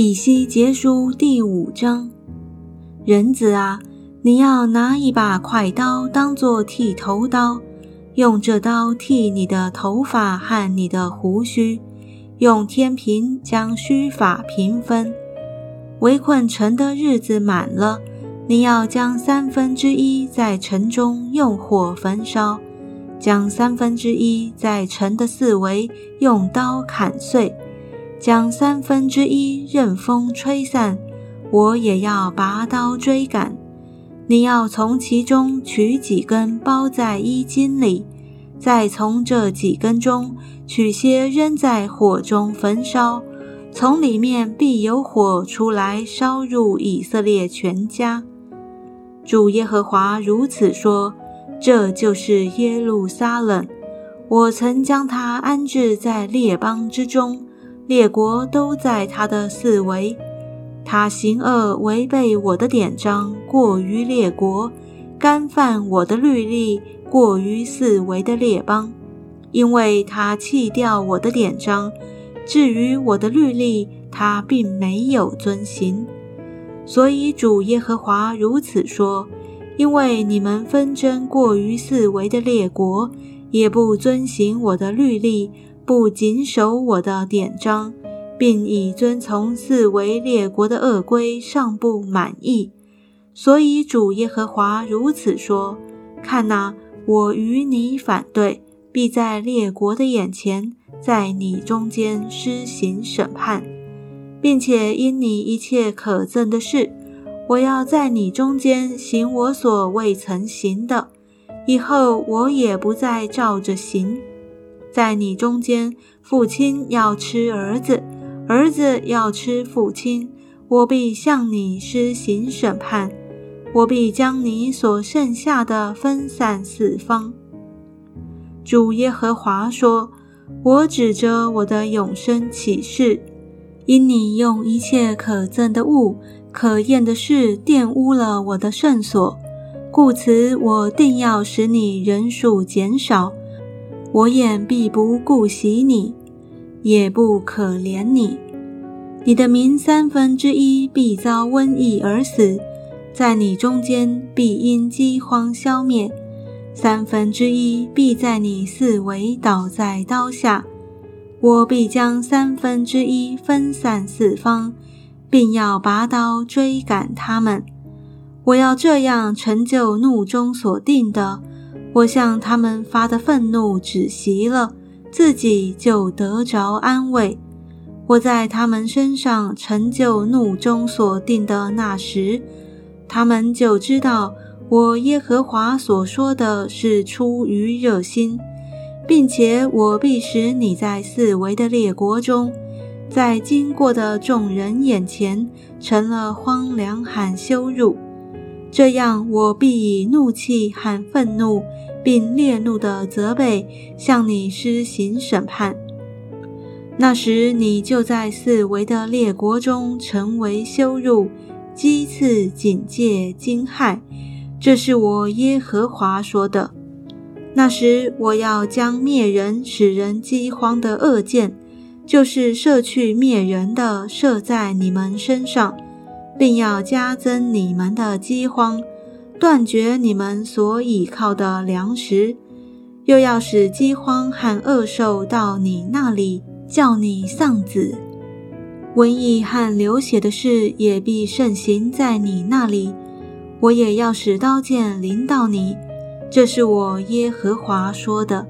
以西结书第五章，人子啊，你要拿一把快刀当做剃头刀，用这刀剃你的头发和你的胡须，用天平将须发平分。围困城的日子满了，你要将三分之一在城中用火焚烧，将三分之一在城的四围用刀砍碎。将三分之一任风吹散，我也要拔刀追赶。你要从其中取几根包在衣襟里，再从这几根中取些扔在火中焚烧，从里面必有火出来烧入以色列全家。主耶和华如此说：这就是耶路撒冷，我曾将它安置在列邦之中。列国都在他的四围，他行恶违背我的典章，过于列国，干犯我的律例，过于四围的列邦，因为他弃掉我的典章，至于我的律例，他并没有遵行。所以主耶和华如此说：因为你们纷争过于四围的列国，也不遵行我的律例。不谨守我的典章，并以遵从四维列国的恶规，尚不满意，所以主耶和华如此说：看哪，我与你反对，必在列国的眼前，在你中间施行审判，并且因你一切可憎的事，我要在你中间行我所未曾行的，以后我也不再照着行。在你中间，父亲要吃儿子，儿子要吃父亲。我必向你施行审判，我必将你所剩下的分散四方。主耶和华说：“我指着我的永生起誓，因你用一切可憎的物、可厌的事玷污了我的圣所，故此我定要使你人数减少。”我眼必不顾惜你，也不可怜你。你的民三分之一必遭瘟疫而死，在你中间必因饥荒消灭；三分之一必在你四围倒在刀下。我必将三分之一分散四方，并要拔刀追赶他们。我要这样成就怒中所定的。我向他们发的愤怒止息了，自己就得着安慰。我在他们身上成就怒中所定的那时，他们就知道我耶和华所说的是出于热心，并且我必使你在四围的列国中，在经过的众人眼前成了荒凉和羞辱。这样，我必以怒气和愤怒。并烈怒的责备，向你施行审判。那时，你就在四围的列国中成为羞辱、讥刺、警戒、惊骇。这是我耶和华说的。那时，我要将灭人、使人饥荒的恶箭，就是射去灭人的，射在你们身上，并要加增你们的饥荒。断绝你们所倚靠的粮食，又要使饥荒和恶兽到你那里，叫你丧子。瘟疫和流血的事也必盛行在你那里。我也要使刀剑临到你。这是我耶和华说的。